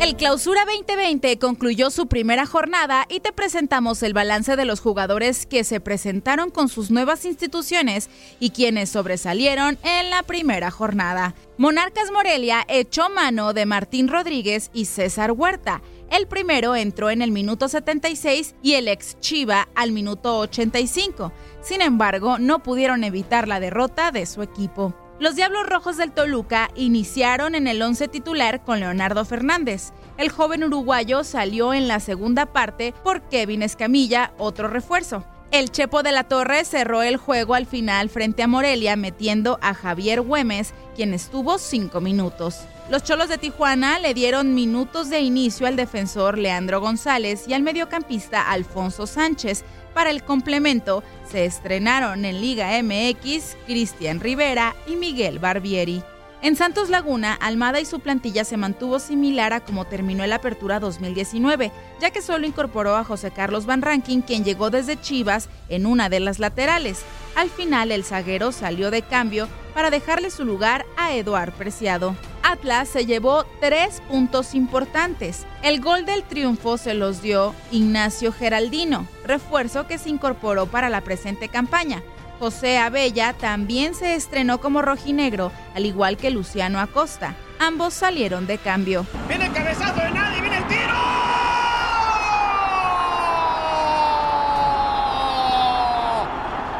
El Clausura 2020 concluyó su primera jornada y te presentamos el balance de los jugadores que se presentaron con sus nuevas instituciones y quienes sobresalieron en la primera jornada. Monarcas Morelia echó mano de Martín Rodríguez y César Huerta. El primero entró en el minuto 76 y el ex Chiva al minuto 85. Sin embargo, no pudieron evitar la derrota de su equipo. Los Diablos Rojos del Toluca iniciaron en el once titular con Leonardo Fernández. El joven uruguayo salió en la segunda parte por Kevin Escamilla, otro refuerzo. El Chepo de la Torre cerró el juego al final frente a Morelia metiendo a Javier Güemes, quien estuvo cinco minutos. Los Cholos de Tijuana le dieron minutos de inicio al defensor Leandro González y al mediocampista Alfonso Sánchez. Para el complemento, se estrenaron en Liga MX Cristian Rivera y Miguel Barbieri. En Santos Laguna, Almada y su plantilla se mantuvo similar a como terminó el Apertura 2019, ya que solo incorporó a José Carlos Van Rankin, quien llegó desde Chivas en una de las laterales. Al final, el zaguero salió de cambio para dejarle su lugar a Eduard Preciado. Atlas se llevó tres puntos importantes. El gol del triunfo se los dio Ignacio Geraldino, refuerzo que se incorporó para la presente campaña. José Abella también se estrenó como rojinegro, al igual que Luciano Acosta. Ambos salieron de cambio el cabezazo de nadie, viene el tiro.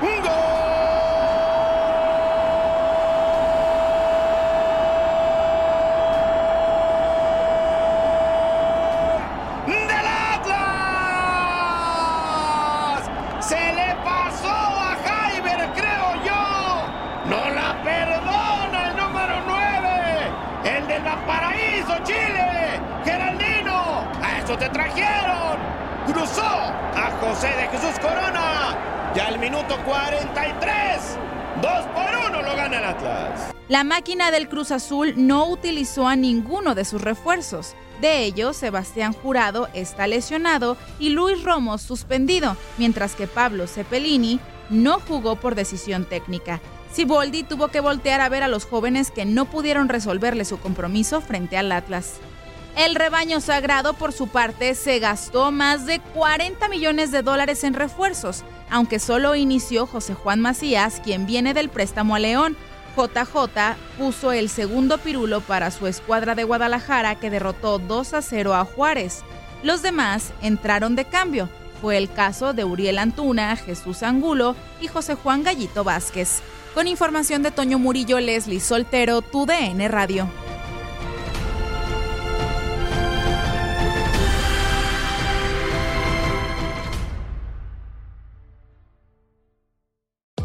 ¡Un gol! ¡Del Atlas! ¡Se le pasó a Jaiber, creo yo! ¡No la perdona el número 9! ¡El del Valparaíso, Chile! ¡Geraldino! ¡A te trajeron! Cruzó a José de Jesús Corona. Ya al minuto 43. Dos por uno lo gana el Atlas. La máquina del Cruz Azul no utilizó a ninguno de sus refuerzos. De ellos, Sebastián Jurado está lesionado y Luis Romo suspendido, mientras que Pablo Cepelini no jugó por decisión técnica. Siboldi tuvo que voltear a ver a los jóvenes que no pudieron resolverle su compromiso frente al Atlas. El rebaño sagrado, por su parte, se gastó más de 40 millones de dólares en refuerzos, aunque solo inició José Juan Macías, quien viene del préstamo a León. JJ puso el segundo pirulo para su escuadra de Guadalajara que derrotó 2 a 0 a Juárez. Los demás entraron de cambio. Fue el caso de Uriel Antuna, Jesús Angulo y José Juan Gallito Vázquez. Con información de Toño Murillo, Leslie Soltero, tu DN Radio.